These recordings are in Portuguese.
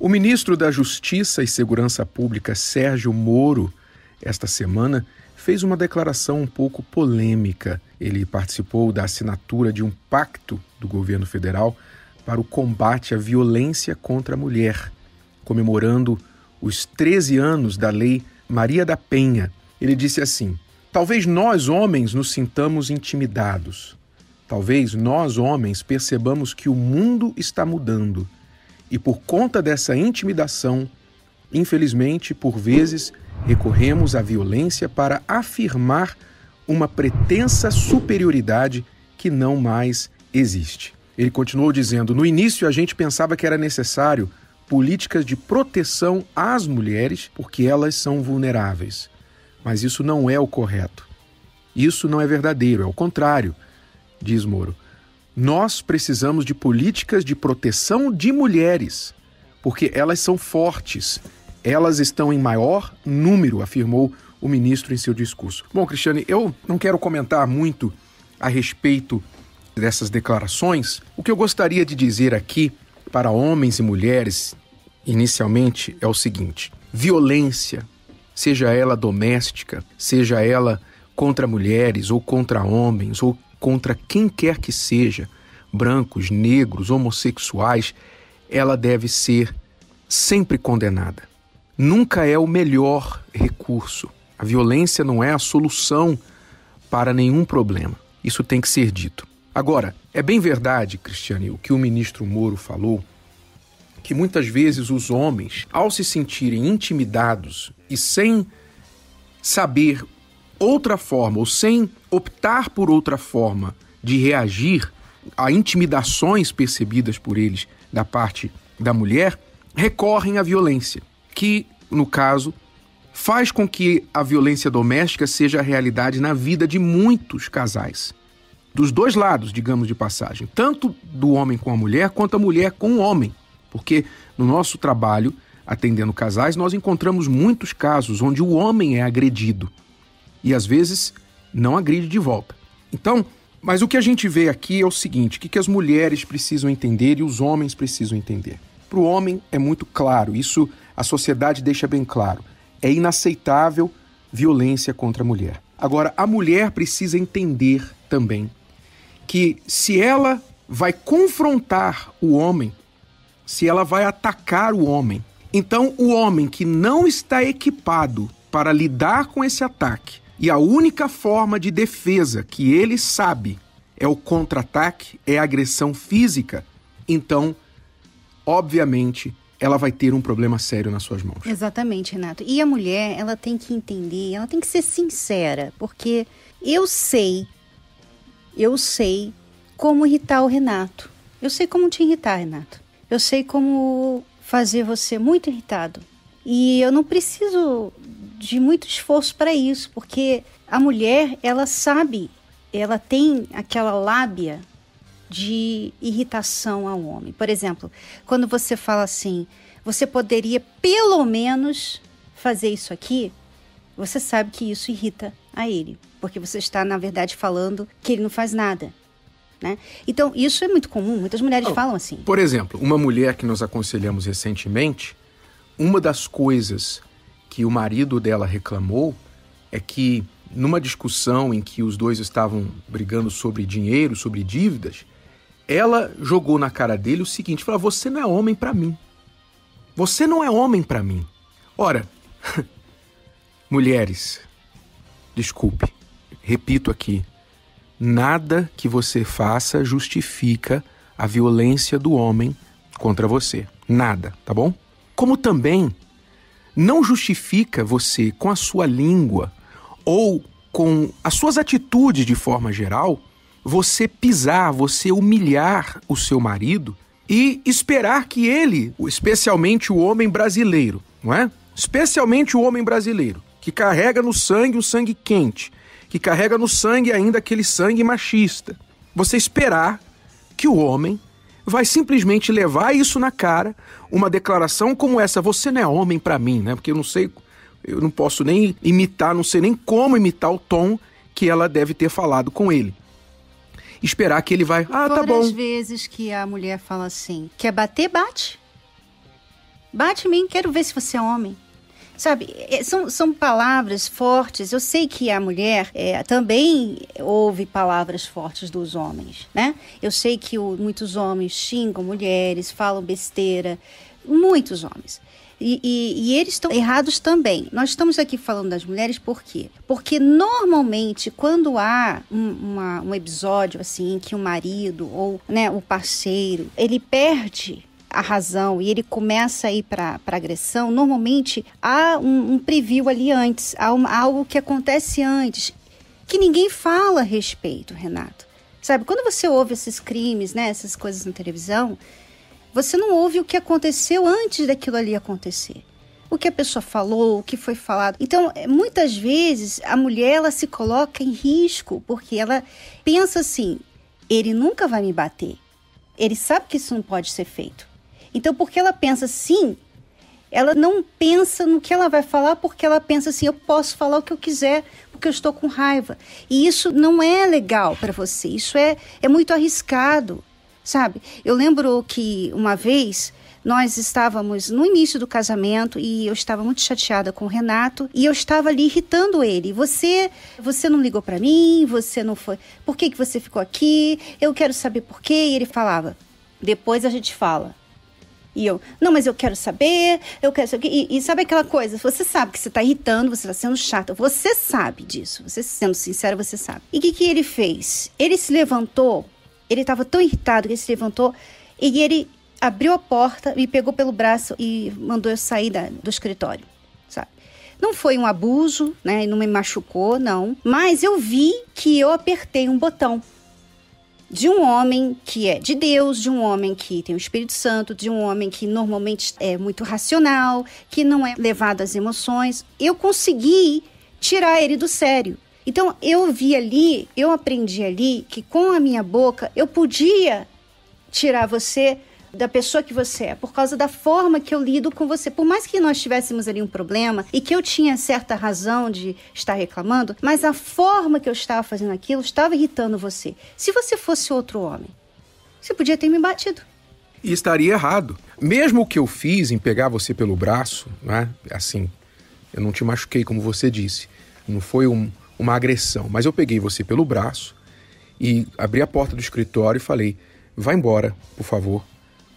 O ministro da Justiça e Segurança Pública, Sérgio Moro, esta semana, fez uma declaração um pouco polêmica. Ele participou da assinatura de um pacto do governo federal para o combate à violência contra a mulher, comemorando os 13 anos da Lei Maria da Penha. Ele disse assim: Talvez nós, homens, nos sintamos intimidados. Talvez nós, homens, percebamos que o mundo está mudando. E por conta dessa intimidação, infelizmente, por vezes, recorremos à violência para afirmar uma pretensa superioridade que não mais existe. Ele continuou dizendo: No início a gente pensava que era necessário políticas de proteção às mulheres porque elas são vulneráveis. Mas isso não é o correto. Isso não é verdadeiro, é o contrário, diz Moro. Nós precisamos de políticas de proteção de mulheres, porque elas são fortes, elas estão em maior número, afirmou o ministro em seu discurso. Bom, Cristiane, eu não quero comentar muito a respeito dessas declarações. O que eu gostaria de dizer aqui para homens e mulheres, inicialmente, é o seguinte: violência, seja ela doméstica, seja ela contra mulheres ou contra homens ou contra quem quer que seja, brancos, negros, homossexuais, ela deve ser sempre condenada nunca é o melhor recurso. A violência não é a solução para nenhum problema. Isso tem que ser dito. Agora, é bem verdade, Cristiane, o que o ministro Moro falou, que muitas vezes os homens, ao se sentirem intimidados e sem saber outra forma, ou sem optar por outra forma de reagir a intimidações percebidas por eles da parte da mulher, recorrem à violência que, no caso, faz com que a violência doméstica seja a realidade na vida de muitos casais. Dos dois lados, digamos de passagem, tanto do homem com a mulher quanto a mulher com o homem. Porque no nosso trabalho, atendendo casais, nós encontramos muitos casos onde o homem é agredido e às vezes não agride de volta. Então, mas o que a gente vê aqui é o seguinte: o que, que as mulheres precisam entender e os homens precisam entender. Para o homem é muito claro, isso a sociedade deixa bem claro. É inaceitável violência contra a mulher. Agora, a mulher precisa entender também que se ela vai confrontar o homem, se ela vai atacar o homem, então o homem que não está equipado para lidar com esse ataque e a única forma de defesa que ele sabe é o contra-ataque, é a agressão física, então, obviamente, ela vai ter um problema sério nas suas mãos. Exatamente, Renato. E a mulher, ela tem que entender, ela tem que ser sincera, porque eu sei, eu sei como irritar o Renato. Eu sei como te irritar, Renato. Eu sei como fazer você muito irritado. E eu não preciso de muito esforço para isso, porque a mulher, ela sabe, ela tem aquela lábia de irritação ao homem. Por exemplo, quando você fala assim, você poderia pelo menos fazer isso aqui, você sabe que isso irrita a ele, porque você está, na verdade, falando que ele não faz nada. Né? Então, isso é muito comum, muitas mulheres oh, falam assim. Por exemplo, uma mulher que nós aconselhamos recentemente, uma das coisas que o marido dela reclamou é que, numa discussão em que os dois estavam brigando sobre dinheiro, sobre dívidas, ela jogou na cara dele o seguinte: falou, você não é homem para mim. Você não é homem para mim. Ora, mulheres, desculpe, repito aqui, nada que você faça justifica a violência do homem contra você. Nada, tá bom? Como também não justifica você, com a sua língua ou com as suas atitudes de forma geral, você pisar, você humilhar o seu marido e esperar que ele, especialmente o homem brasileiro, não é? Especialmente o homem brasileiro, que carrega no sangue o sangue quente, que carrega no sangue ainda aquele sangue machista. Você esperar que o homem vai simplesmente levar isso na cara, uma declaração como essa, você não é homem para mim, né? Porque eu não sei, eu não posso nem imitar, não sei nem como imitar o tom que ela deve ter falado com ele esperar que ele vai. Ah, tá bom. Todas vezes que a mulher fala assim, quer bater, bate. Bate em mim, quero ver se você é homem. Sabe, é, são, são palavras fortes. Eu sei que a mulher é, também ouve palavras fortes dos homens, né? Eu sei que o, muitos homens xingam mulheres, falam besteira, muitos homens. E, e, e, eles estão errados também. Nós estamos aqui falando das mulheres por quê? Porque normalmente, quando há um, uma, um episódio assim, que o marido ou né, o parceiro ele perde a razão e ele começa a ir para agressão, normalmente há um, um preview ali antes, há algo que acontece antes, que ninguém fala a respeito, Renato. Sabe, quando você ouve esses crimes, né, essas coisas na televisão, você não ouve o que aconteceu antes daquilo ali acontecer. O que a pessoa falou, o que foi falado. Então, é, muitas vezes a mulher ela se coloca em risco porque ela pensa assim: ele nunca vai me bater. Ele sabe que isso não pode ser feito. Então, porque ela pensa assim, ela não pensa no que ela vai falar, porque ela pensa assim: eu posso falar o que eu quiser, porque eu estou com raiva. E isso não é legal para você, isso é, é muito arriscado, sabe? Eu lembro que uma vez nós estávamos no início do casamento e eu estava muito chateada com o Renato e eu estava ali irritando ele. Você, você não ligou para mim, você não foi. Por que que você ficou aqui? Eu quero saber por quê. E ele falava: "Depois a gente fala". E eu, não, mas eu quero saber, eu quero saber. E, e sabe aquela coisa? Você sabe que você está irritando, você está sendo chata. Você sabe disso. Você sendo sincero, você sabe. E o que, que ele fez? Ele se levantou, ele estava tão irritado que ele se levantou e ele abriu a porta, me pegou pelo braço e mandou eu sair da, do escritório. Sabe? Não foi um abuso, né? Não me machucou, não. Mas eu vi que eu apertei um botão de um homem que é de Deus, de um homem que tem o Espírito Santo, de um homem que normalmente é muito racional, que não é levado às emoções. Eu consegui tirar ele do sério. Então eu vi ali, eu aprendi ali que com a minha boca eu podia tirar você da pessoa que você é, por causa da forma que eu lido com você. Por mais que nós tivéssemos ali um problema e que eu tinha certa razão de estar reclamando, mas a forma que eu estava fazendo aquilo estava irritando você. Se você fosse outro homem, você podia ter me batido. E estaria errado. Mesmo o que eu fiz em pegar você pelo braço, né? Assim, eu não te machuquei, como você disse. Não foi um, uma agressão, mas eu peguei você pelo braço e abri a porta do escritório e falei: "Vá embora, por favor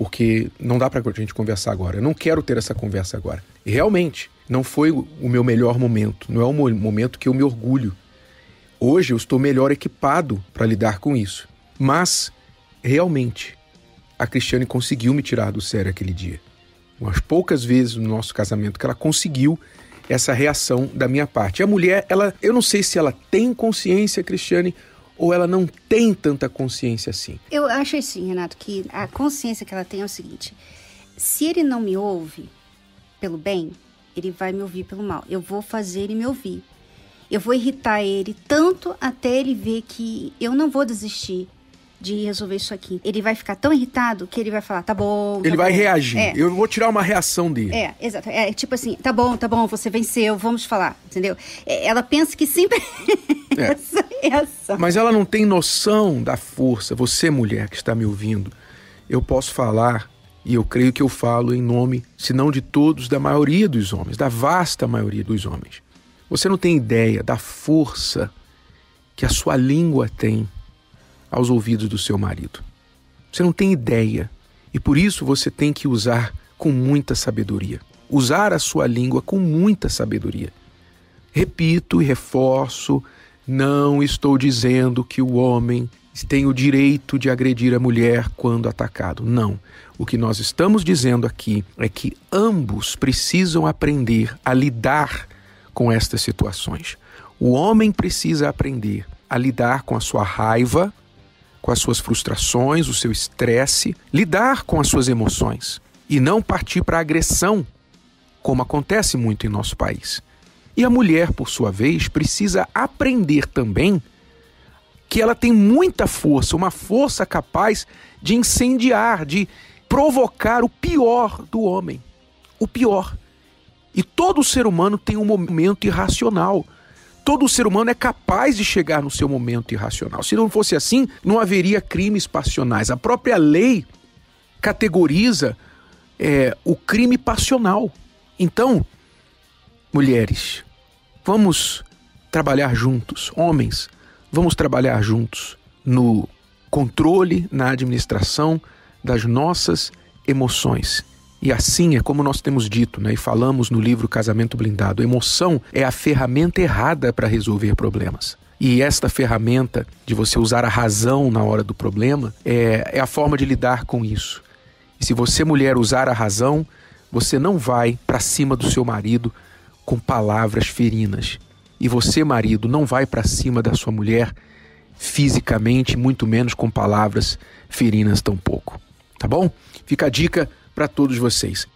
porque não dá para a gente conversar agora. Eu não quero ter essa conversa agora. E realmente, não foi o meu melhor momento, não é o momento que eu me orgulho. Hoje eu estou melhor equipado para lidar com isso. Mas, realmente, a Cristiane conseguiu me tirar do sério aquele dia. Umas poucas vezes no nosso casamento que ela conseguiu essa reação da minha parte. A mulher, ela, eu não sei se ela tem consciência, Cristiane, ou ela não tem tanta consciência assim? Eu acho assim, Renato, que a consciência que ela tem é o seguinte: se ele não me ouve pelo bem, ele vai me ouvir pelo mal. Eu vou fazer ele me ouvir. Eu vou irritar ele tanto até ele ver que eu não vou desistir de resolver isso aqui. Ele vai ficar tão irritado que ele vai falar, tá bom. Tá ele bom. vai reagir. É. Eu vou tirar uma reação dele. É, exato. É tipo assim, tá bom, tá bom, você venceu, vamos falar, entendeu? É, ela pensa que sempre. É. Mas ela não tem noção da força. Você, mulher que está me ouvindo, eu posso falar. E eu creio que eu falo em nome, se não de todos, da maioria dos homens, da vasta maioria dos homens. Você não tem ideia da força que a sua língua tem aos ouvidos do seu marido. Você não tem ideia. E por isso você tem que usar com muita sabedoria. Usar a sua língua com muita sabedoria. Repito e reforço: não estou dizendo que o homem tem o direito de agredir a mulher quando atacado. Não. O que nós estamos dizendo aqui é que ambos precisam aprender a lidar com estas situações. O homem precisa aprender a lidar com a sua raiva, com as suas frustrações, o seu estresse, lidar com as suas emoções e não partir para a agressão, como acontece muito em nosso país. E a mulher, por sua vez, precisa aprender também que ela tem muita força, uma força capaz de incendiar, de provocar o pior do homem. O pior. E todo ser humano tem um momento irracional todo ser humano é capaz de chegar no seu momento irracional. Se não fosse assim, não haveria crimes passionais. A própria lei categoriza é, o crime passional. Então, mulheres, vamos trabalhar juntos, homens, vamos trabalhar juntos no controle, na administração das nossas emoções. E assim é como nós temos dito, né, e falamos no livro Casamento Blindado: emoção é a ferramenta errada para resolver problemas. E esta ferramenta de você usar a razão na hora do problema é, é a forma de lidar com isso. E se você, mulher, usar a razão, você não vai para cima do seu marido com palavras ferinas. E você, marido, não vai para cima da sua mulher fisicamente, muito menos com palavras ferinas tampouco. Tá bom? Fica a dica para todos vocês.